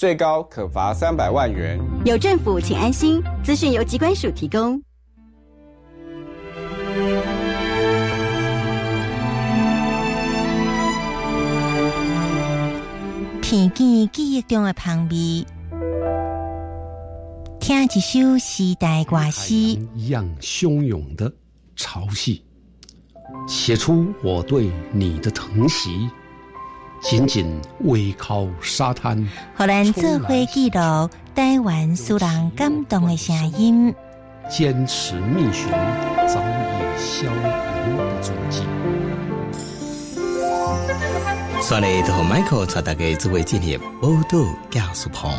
最高可罚三百万元。有政府，请安心。资讯由机关署提供。片见记忆中的旁边，听一首时代歌诗，一样汹涌的潮汐，写出我对你的疼惜。紧紧偎靠沙滩，荷兰做回记录台湾苏人感动的声音。坚持觅寻早已消亡的足迹。刷来和 Michael 带大家做为纪念报道教书棚。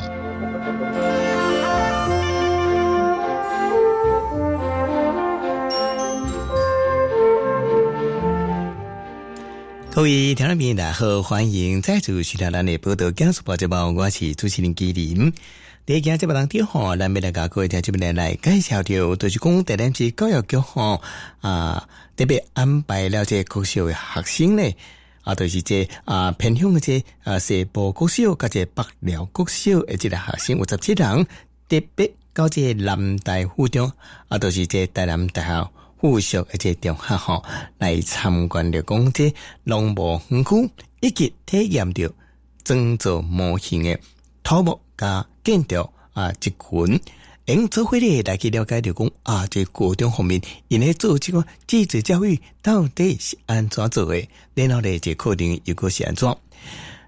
各位听众朋友，大家好，欢迎再次收听咱的报道讲述报节目，我是主持人纪林。第一件节目当中，吼，咱要来甲各位听众朋友来介绍到，就是讲第两次教育局吼啊，特别安排了这国小的学生呢，啊，就是这啊偏向这啊西部国小甲这北寮国小的这个学生有十七人，特别到这南大附中，啊，就是这台南大学。附属一些中学吼来参观的讲这农牧园区，以及体验着整座模型的土木加建筑啊一群，用做会咧来去了解着讲啊，这高中方面因咧做这个继职教育到底是安怎做诶，然后咧这课程又个是安怎？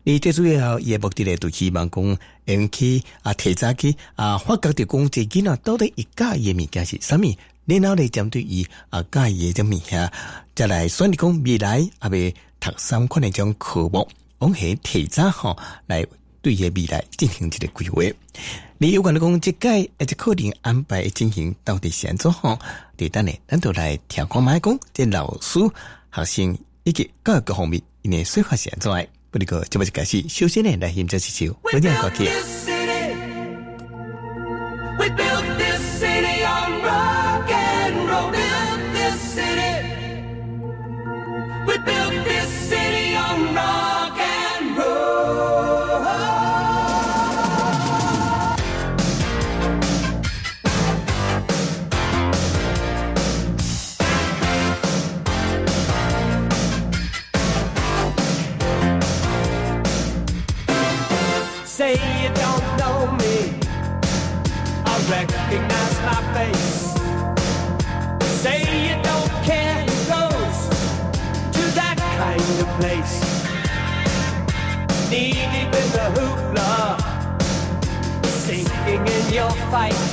你最主要也目的咧，就希望讲引起啊提早去啊发觉着讲这囡仔到底一家诶物件是啥物？然后咧，针对于啊，介意嘅物件，再来选你讲未来啊，未读三款的种科目，往起提早吼来对个未来进行一个规划。你有关的讲，即届而且课程安排进行到底先做好，第等呢，咱都来听看买讲，即老师、学生以及各个方面，因为说法现在，不哩个，就么就开始，首先呢，来欣赏一首古典歌曲。still fight.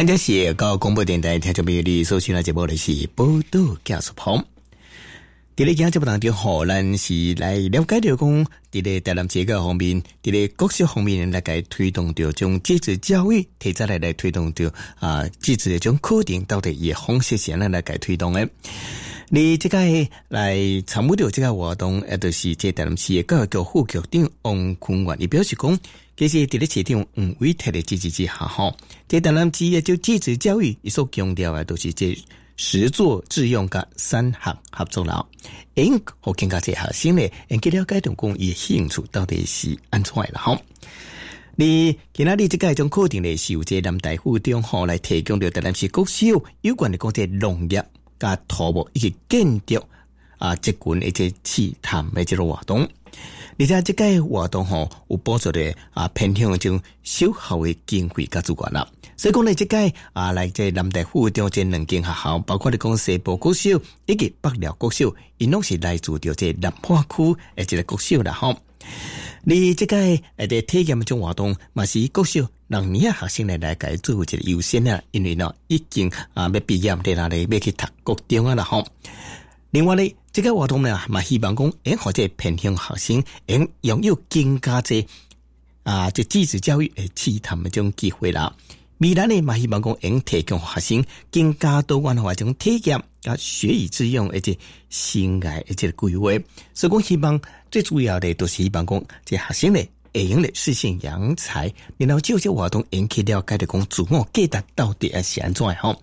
咱这是高广播电台听众朋友你所收听的节目的是报道教授棚。伫咧今节目当中，吼，咱是来了解着讲，伫咧台南这个方面，伫咧各式方面来该推动着种继子教育，提早来来推动着啊继子的种课程到底以方式先来来该推动诶。你即个来参与着即个活动，也就是即台南市的教育局副局长王坤元，伊表示讲，其实伫咧市长吴伟特的支持之下，吼，即台南市的就继子教育，伊所强调的都是即实作致用甲三行合作了，因好更加即学生咧，因去了解同讲伊兴趣到底是安怎的啦，吼。你今仔日即个种课程咧，是由即南大附中吼来提供着台南市国小有关的讲即农业甲土木以及建筑啊，即群一些试探的即个活动。而且即个活动吼有补助的啊，偏向种小校的经费甲主管啦。所以讲呢，即个啊，来即南大附中这两间学校，包括你讲西部国小以及北寮国小，因拢是来自着即南化区的一个国小啦，吼。你即个诶，伫体验种活动，嘛是国小让年学生来来解做一个优先啊，因为呢已经啊要毕业伫哪里要去读高中啊啦吼。另外呢，这个活动呢，嘛希望讲，诶，或者偏向学生，诶，拥有更加这啊，这继子教育诶，其他的这种机会啦。未来呢，嘛希望讲，诶提供学生更加多元化这种体验，甲学以致用，而且生涯而且规划。所以讲，希望最主要的都是希望讲，这学生呢，会用的实现扬才，然后就这活动引起了解的讲，自我价值到底是安怎的吼？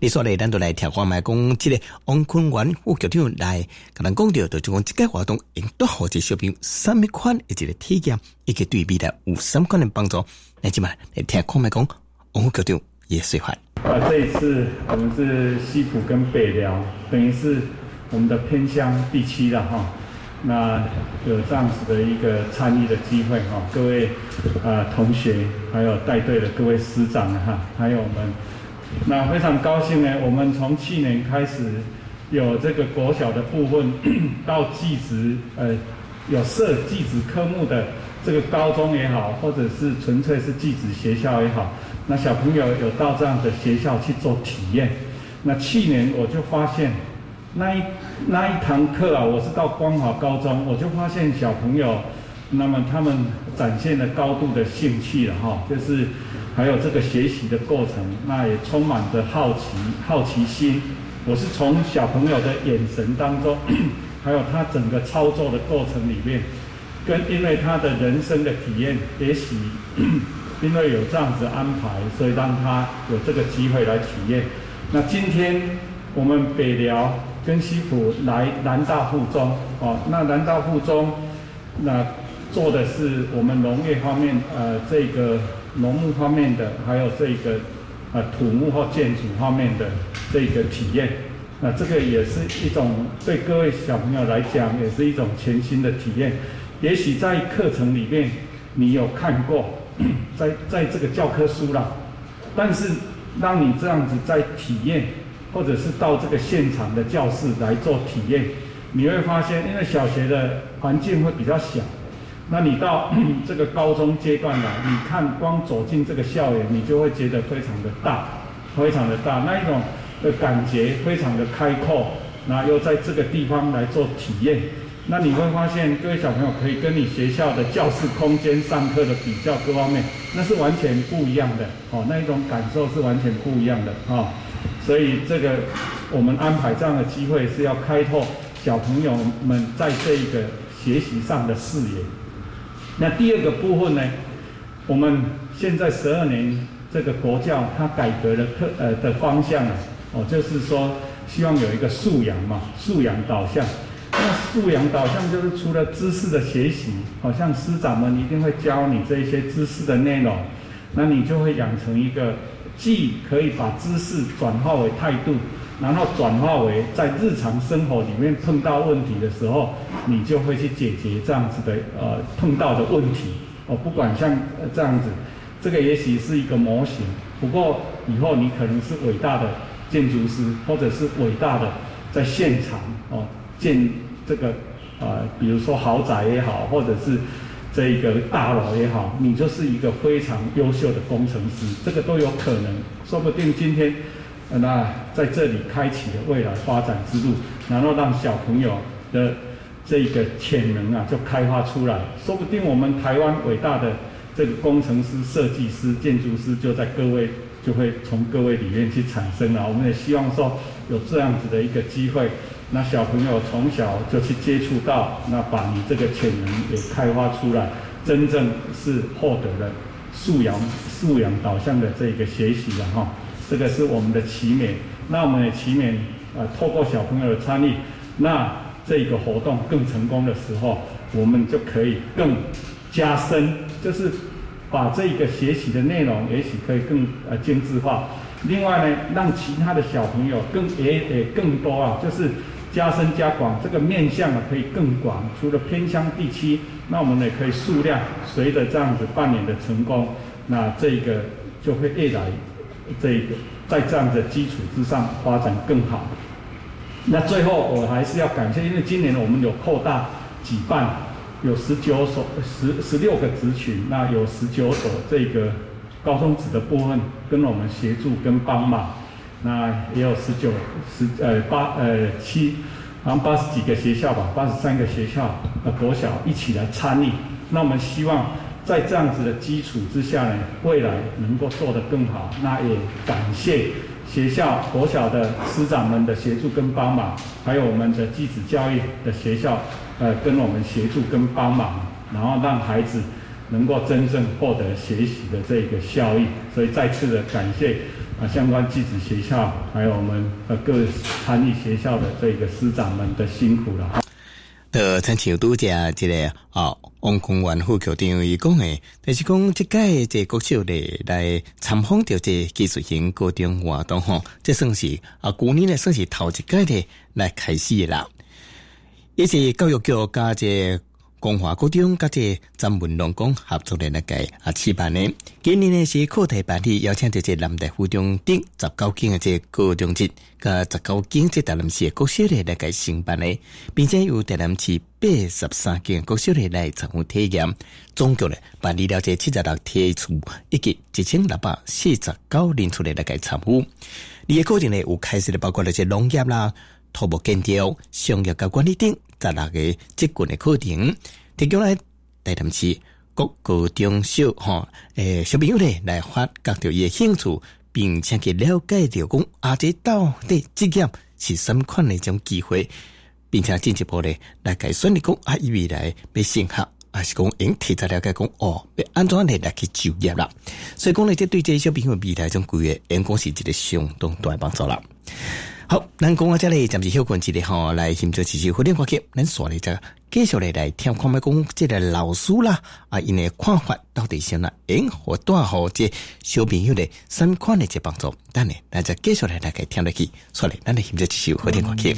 你说呢？咱都来听看卖讲，即个王坤元副局长来，甲咱讲着，就讲即个活动应多好这小朋友什么款的一个体验，以及对比的有什么款的帮助？来，即嘛来听看卖讲，王副局长也说法。啊，这一次我们是西浦跟北寮，等于是我们的偏乡第七了哈。那有这样子的一个参与的机会哈，各位啊同学，还有带队的各位师长哈，还有我们，那非常高兴呢。我们从去年开始有这个国小的部分到技职呃有设技职科目的这个高中也好，或者是纯粹是技职学校也好，那小朋友有到这样的学校去做体验。那去年我就发现。那一那一堂课啊，我是到光华高中，我就发现小朋友，那么他们展现了高度的兴趣了哈，就是还有这个学习的过程，那也充满着好奇好奇心。我是从小朋友的眼神当中，还有他整个操作的过程里面，跟因为他的人生的体验，也许因为有这样子安排，所以让他有这个机会来体验。那今天我们北寮。跟西浦来南大附中哦，那南大附中那做的是我们农业方面呃这个农牧方面的，还有这个呃土木或建筑方面的这个体验。那这个也是一种对各位小朋友来讲，也是一种全新的体验。也许在课程里面你有看过，在在这个教科书啦，但是让你这样子在体验。或者是到这个现场的教室来做体验，你会发现，因为小学的环境会比较小，那你到 这个高中阶段来，你看光走进这个校园，你就会觉得非常的大，非常的大，那一种的感觉非常的开阔，那又在这个地方来做体验。那你会发现，各位小朋友可以跟你学校的教室空间、上课的比较各方面，那是完全不一样的哦，那一种感受是完全不一样的哦。所以这个我们安排这样的机会是要开拓小朋友们在这一个学习上的视野。那第二个部分呢，我们现在十二年这个国教它改革的课呃的方向啊，哦，就是说希望有一个素养嘛，素养导向。那素养导向就是除了知识的学习，好像师长们一定会教你这些知识的内容，那你就会养成一个既可以把知识转化为态度，然后转化为在日常生活里面碰到问题的时候，你就会去解决这样子的呃碰到的问题。哦，不管像这样子，这个也许是一个模型，不过以后你可能是伟大的建筑师，或者是伟大的在现场哦建这个呃，比如说豪宅也好，或者是这个大楼也好，你就是一个非常优秀的工程师，这个都有可能。说不定今天，呃那在这里开启了未来发展之路，然后让小朋友的这个潜能啊就开发出来。说不定我们台湾伟大的这个工程师、设计师、建筑师就在各位就会从各位里面去产生了。我们也希望说有这样子的一个机会。那小朋友从小就去接触到，那把你这个潜能也开发出来，真正是获得了素养素养导向的这个学习了哈。这个是我们的奇美，那我们的奇美呃，透过小朋友的参与，那这个活动更成功的时候，我们就可以更加深，就是把这个学习的内容，也许可以更呃精致化。另外呢，让其他的小朋友更也也更多啊，就是加深加广，这个面向啊可以更广。除了偏乡地区，那我们也可以数量随着这样子半年的成功，那这个就会越来这个在这样的基础之上发展更好。那最后我还是要感谢，因为今年我们有扩大举办，有十九所十十六个职群，那有十九所这个高中职的部分跟我们协助跟帮忙，那也有十九十呃八呃七，好像八十几个学校吧，八十三个学校呃国小一起来参与。那我们希望在这样子的基础之下呢，未来能够做得更好。那也感谢学校国小的师长们的协助跟帮忙，还有我们的继子教育的学校呃跟我们协助跟帮忙，然后让孩子。能够真正获得学习的这个效益，所以再次的感谢啊相关寄子学校，还有我们呃各参与学校的这个师长们的辛苦了。的亲像拄则即个啊，王公园副校长伊讲诶，就是讲即届这国小咧来参访着这技术型高中活动吼，这算是啊，旧年咧算是头一届咧来开始啦。也是教育局加这光华高中甲这詹文龙工合作的那个啊示范呢，今年呢是课题办理邀请到这南大附中顶十九间的这高中职，甲十九间这台南市的国小的那个承办呢，并且由台南市八十三间国小的来参与体验，总共呢办理了这七十六题处，以及一千六百四十九人出来那个参与。你的课程呢有开始的包括了这农业啦。土木建筑、商业甲管理等十六个职群的课程，提供来台南市各高中小吼诶小朋友咧来发掘着伊诶兴趣，并且去了解着讲啊，这到底职业是什么款的一种机会，并且进一步咧来改选你讲啊，伊未来要升学。还是讲用提早了解讲哦，要安怎嚟来去就业啦？所以讲咧，这对这些小朋友未来种规划，应该是一个相当大的帮助啦。好，咱讲到这里，暂时休困一下吼，来欣赏一首古典歌曲。咱说咧，这继续来来听看麦讲，这个老师啦，啊，因的看法到底是哪？因或带好这小朋友的三款的这帮助？等呢，咱再继续来大概听落去。说来，咱来欣赏一首古典歌曲。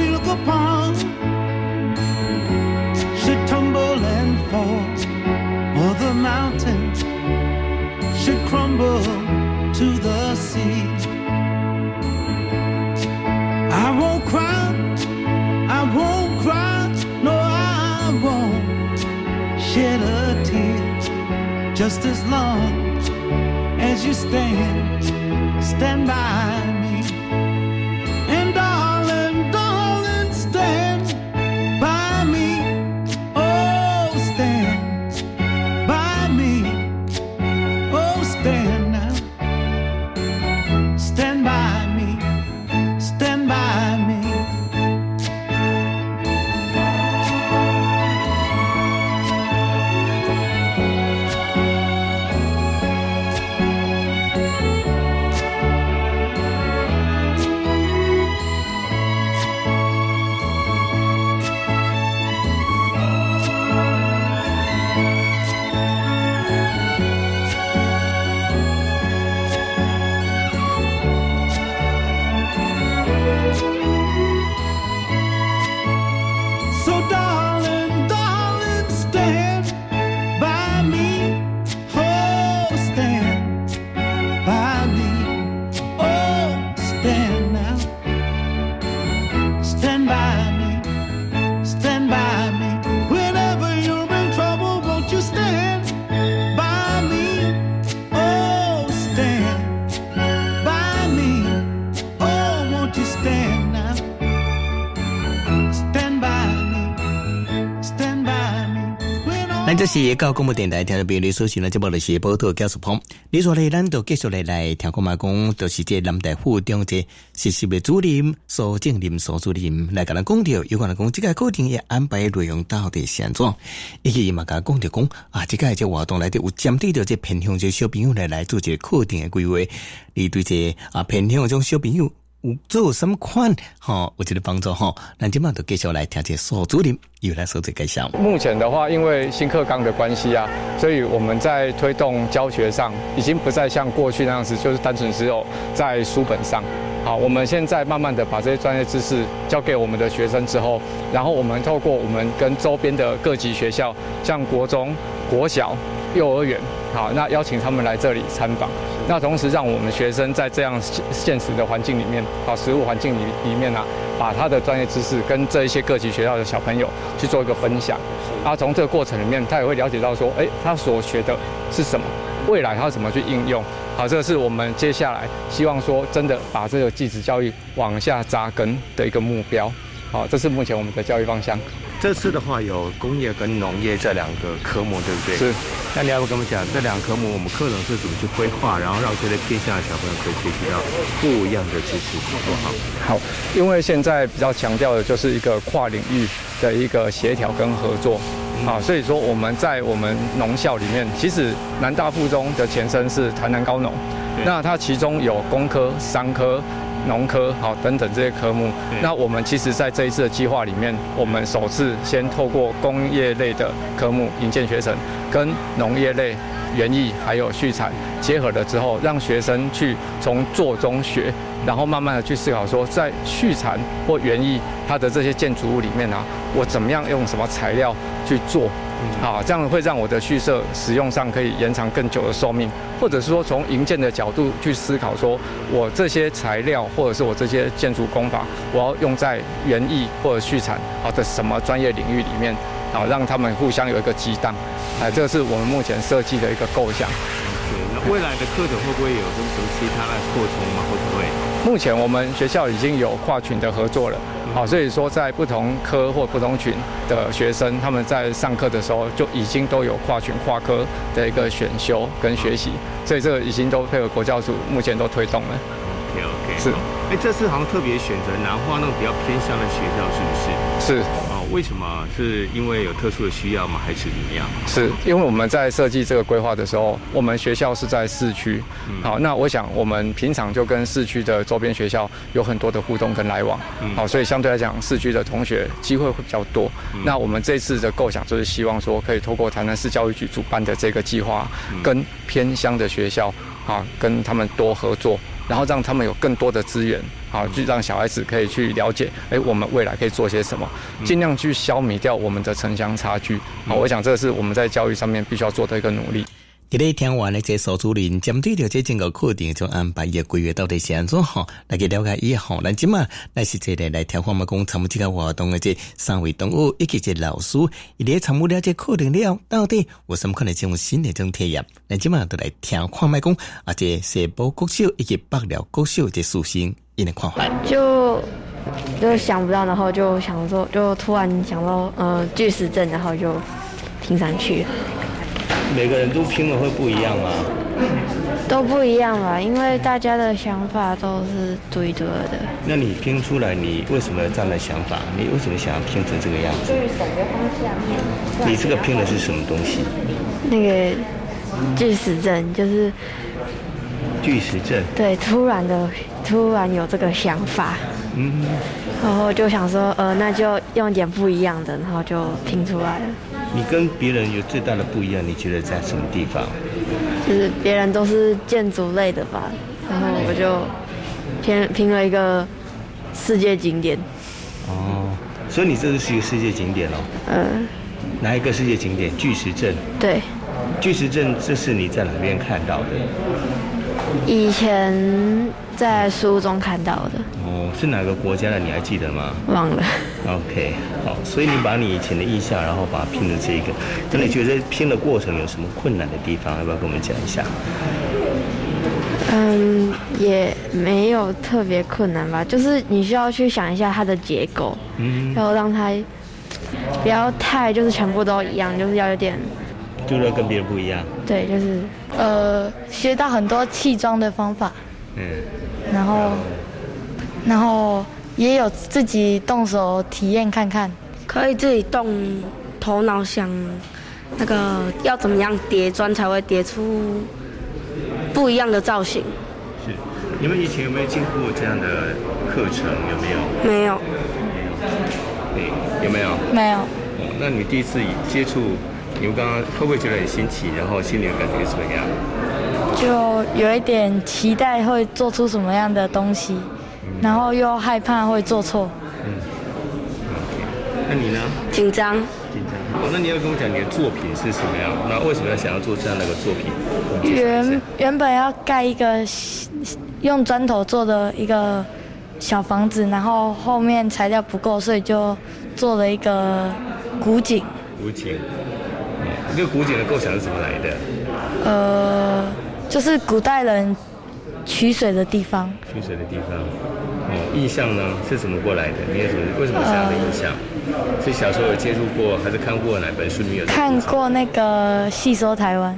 We look upon should tumble and fall, or the mountains. Should crumble to the sea. I won't cry, I won't cry, no, I won't shed a tear. Just as long as you stand, stand by 这是高广播电台听众朋友，收听的节目的是报道教师棚。你说咧，咱就继续来来听看嘛讲，就是这南大附中这实习的主任苏正林苏主任来跟咱讲到，有可能讲这个课程的安排内容到底是安怎？以及伊嘛甲讲到讲啊，这个这活动来的有针对着这偏向这小朋友来来做这个课程的规划，你对这啊偏向这种小朋友。有做什么款吼，有这个帮助吼，咱今晚就继续来听这苏主任又来说这个项。目目前的话，因为新课纲的关系啊，所以我们在推动教学上，已经不再像过去那样子，就是单纯只有在书本上。好，我们现在慢慢的把这些专业知识交给我们的学生之后，然后我们透过我们跟周边的各级学校，像国中、国小、幼儿园，好，那邀请他们来这里参访。那同时让我们学生在这样现实的环境里面，好，实物环境里里面啊，把他的专业知识跟这一些各级学校的小朋友去做一个分享。啊，从这个过程里面，他也会了解到说，哎，他所学的是什么，未来他怎么去应用。好，这个是我们接下来希望说，真的把这个继职教育往下扎根的一个目标。好，这是目前我们的教育方向。这次的话有工业跟农业这两个科目，对不对？是。那你要不跟我们讲这两个科目，我们课程是怎么去规划，然后让这些偏向的小朋友可以学习到不一样的知识，好不好？好，因为现在比较强调的就是一个跨领域的一个协调跟合作。啊，所以说我们在我们农校里面，其实南大附中的前身是台南高农，那它其中有工科、商科、农科，好等等这些科目。那我们其实在这一次的计划里面，我们首次先透过工业类的科目引荐学生，跟农业类、园艺还有畜产结合了之后，让学生去从做中学，然后慢慢的去思考说，在畜产或园艺它的这些建筑物里面啊，我怎么样用什么材料去做，啊，这样会让我的蓄设使用上可以延长更久的寿命，或者是说从营建的角度去思考，说我这些材料或者是我这些建筑工法，我要用在园艺或者畜产啊的什么专业领域里面，啊，让他们互相有一个激荡，哎，这是我们目前设计的一个构想。对，未来的课程会不会有什么其他的扩充吗？会不会？目前我们学校已经有跨群的合作了，好，所以说在不同科或不同群的学生，他们在上课的时候就已经都有跨群跨科的一个选修跟学习，所以这个已经都配合国教署目前都推动了。OK OK，是，哎，这次好像特别选择南化那种比较偏向的学校，是不是？是。哦，为什么？是因为有特殊的需要吗？还是怎么样？是因为我们在设计这个规划的时候，我们学校是在市区，好，那我想我们平常就跟市区的周边学校有很多的互动跟来往，好，所以相对来讲，市区的同学机会会比较多。那我们这次的构想就是希望说，可以透过台南市教育局主办的这个计划，跟偏乡的学校啊，跟他们多合作，然后让他们有更多的资源。好，去让小孩子可以去了解，哎，我们未来可以做些什么，尽量去消弭掉我们的城乡差距。好，我想这是我们在教育上面必须要做的一个努力。今日听完的这苏主任针对着这整个课程，就安排伊的规划到底是安怎吼，来去了解以后，咱即嘛，那是这个来听看嘛讲参与这个活动的这三位同学以及这老师，伊咧参与了这课程了，到底有什么可能进入新的这种体验？咱即嘛都来听看卖讲，啊，这西部国小以及北寮国小这属性，因的看法。就就想不到，然后就想说，就突然想到呃巨石阵，然后就听上去，每个人都拼的会不一样吗？都不一样吧，因为大家的想法都是独一无二的。那你拼出来，你为什么有这样的想法？你为什么想要拼成这个样子？你这个拼的是什么东西？那个巨石阵就是巨石阵。对，突然的突然有这个想法，嗯，然后就想说，呃，那就用点不一样的，然后就拼出来了。你跟别人有最大的不一样，你觉得在什么地方？就是别人都是建筑类的吧，然后我就拼拼了一个世界景点，哦，所以你这是一个世界景点哦。嗯，哪一个世界景点？巨石阵。对，巨石阵，这是你在哪边看到的？以前在书中看到的，哦，是哪个国家的？你还记得吗？忘了。OK，好，所以你把你以前的印象，然后把它拼成这个。那你觉得拼的过程有什么困难的地方？要不要跟我们讲一下？嗯，也没有特别困难吧，就是你需要去想一下它的结构，嗯，然后让它不要太就是全部都一样，就是要有点就是要跟别人不一样。对，就是呃，学到很多砌装的方法，嗯，然后，然后也有自己动手体验看看。可以自己动头脑想那个要怎么样叠砖才会叠出不一样的造型。是。你们以前有没有经过这样的课程？有没有？没有，对，有没有？没有。哦，那你第一次接触，你们刚刚会不会觉得很新奇？然后心里的感觉是怎么样？就有一点期待会做出什么样的东西，然后又害怕会做错。那你呢？紧张。紧张。哦，那你要跟我讲你的作品是什么样？那为什么要想要做这样的一个作品？原原本要盖一个用砖头做的一个小房子，然后后面材料不够，所以就做了一个古井。古井。哦，这个古井的构想是怎么来的？呃，就是古代人取水的地方。取水的地方。哦，印象呢是怎么过来的？你有什么为什么这样的印象？是小时候有接触过，还是看过哪本书里面有？看过那个《细说台湾》。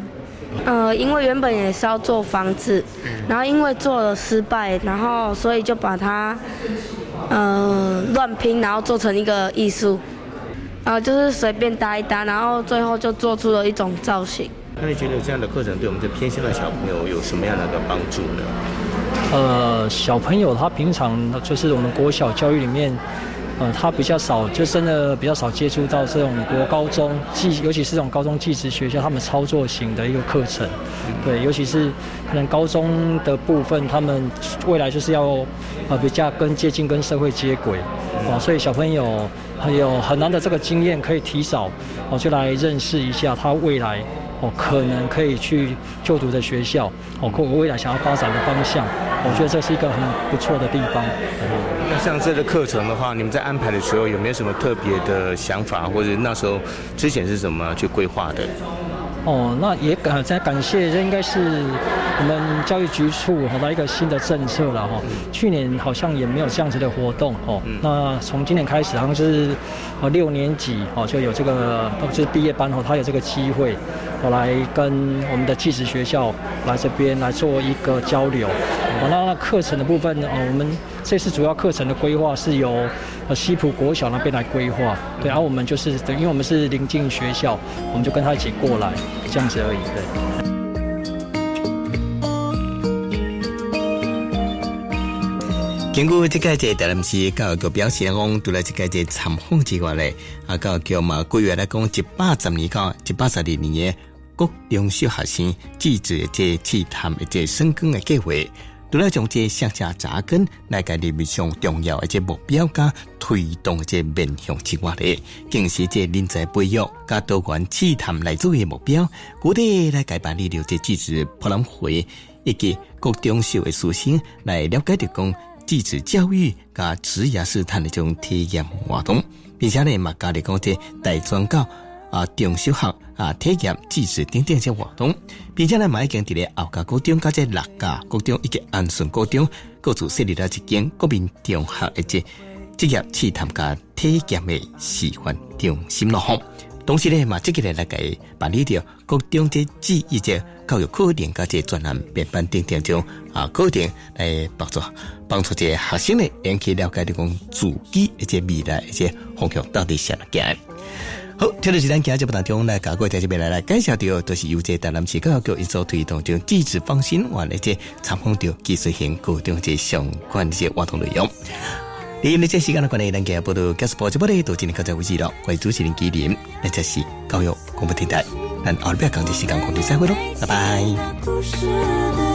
呃，因为原本也是要做房子，然后因为做了失败，然后所以就把它呃乱拼，然后做成一个艺术，呃，就是随便搭一搭，然后最后就做出了一种造型。那你觉得这样的课程对我们这偏乡的小朋友有什么样的一个帮助呢？呃，小朋友他平常就是我们国小教育里面，呃，他比较少，就真的比较少接触到这种国高中技，尤其是这种高中技职学校他们操作型的一个课程。对，尤其是可能高中的部分，他们未来就是要呃比较跟接近跟社会接轨，哦，所以小朋友还有很难的这个经验可以提早，哦，就来认识一下他未来。哦，可能可以去就读的学校，哦，或我未来想要发展的方向，我觉得这是一个很不错的地方。那像这个课程的话，你们在安排的时候有没有什么特别的想法，或者那时候之前是怎么去规划的？哦，那也感在感谢，这应该是我们教育局处好的一个新的政策了哈。去年好像也没有这样子的活动哦。那从今年开始，好像是哦六年级哦就有这个，就是毕业班哦，他有这个机会，我来跟我们的技职学校来这边来做一个交流。哦，那那课程的部分，哦，我们这次主要课程的规划是由呃西浦国小那边来规划，对，然后我们就是等，因为我们是临近学校，我们就跟他一起过来，这样子而已，对。经过这个这台南市教育局表示讲，除了这个这参访之外咧，啊教育局嘛规划来讲一百十年到一百十二年嘅中小学生自主的这试探的这升更的计划，除了将这向下扎根来个里面上重要的这目标加推动的这面向之外咧，更是这人才培育加多元试探来做嘅目标，具体来改办理了这自主博览会以及各中小的师生来了解着讲。继职教育加职业试探的这种体验活动，并且呢，嘛加入讲这大专教啊中小学啊体验知识等等这活动，并且呢，嘛已经伫咧后家高中加这六家高中以及安顺高中各自设立了一间国民中学的这职业去参加体验的示范中心咯吼。同时呢，嘛，积极来来给办理掉各种这记忆这教育课程加这专栏编班等等中啊课程来帮助帮助这学生呢，引起了解的讲自己一些未来一些方向到底是哪行。好，听到是咱今日不当中来，各位在这边来来介绍到，都是由这台南市教育局因所推动这种自治放心完的这参访到技术性各种这相关的这活动内容。因为这时间的关系，咱今日报道结束播直播的都今天靠在为止了。我是主持人纪念，那这是教育广播电台，咱后边讲的时间空中再会喽，拜拜。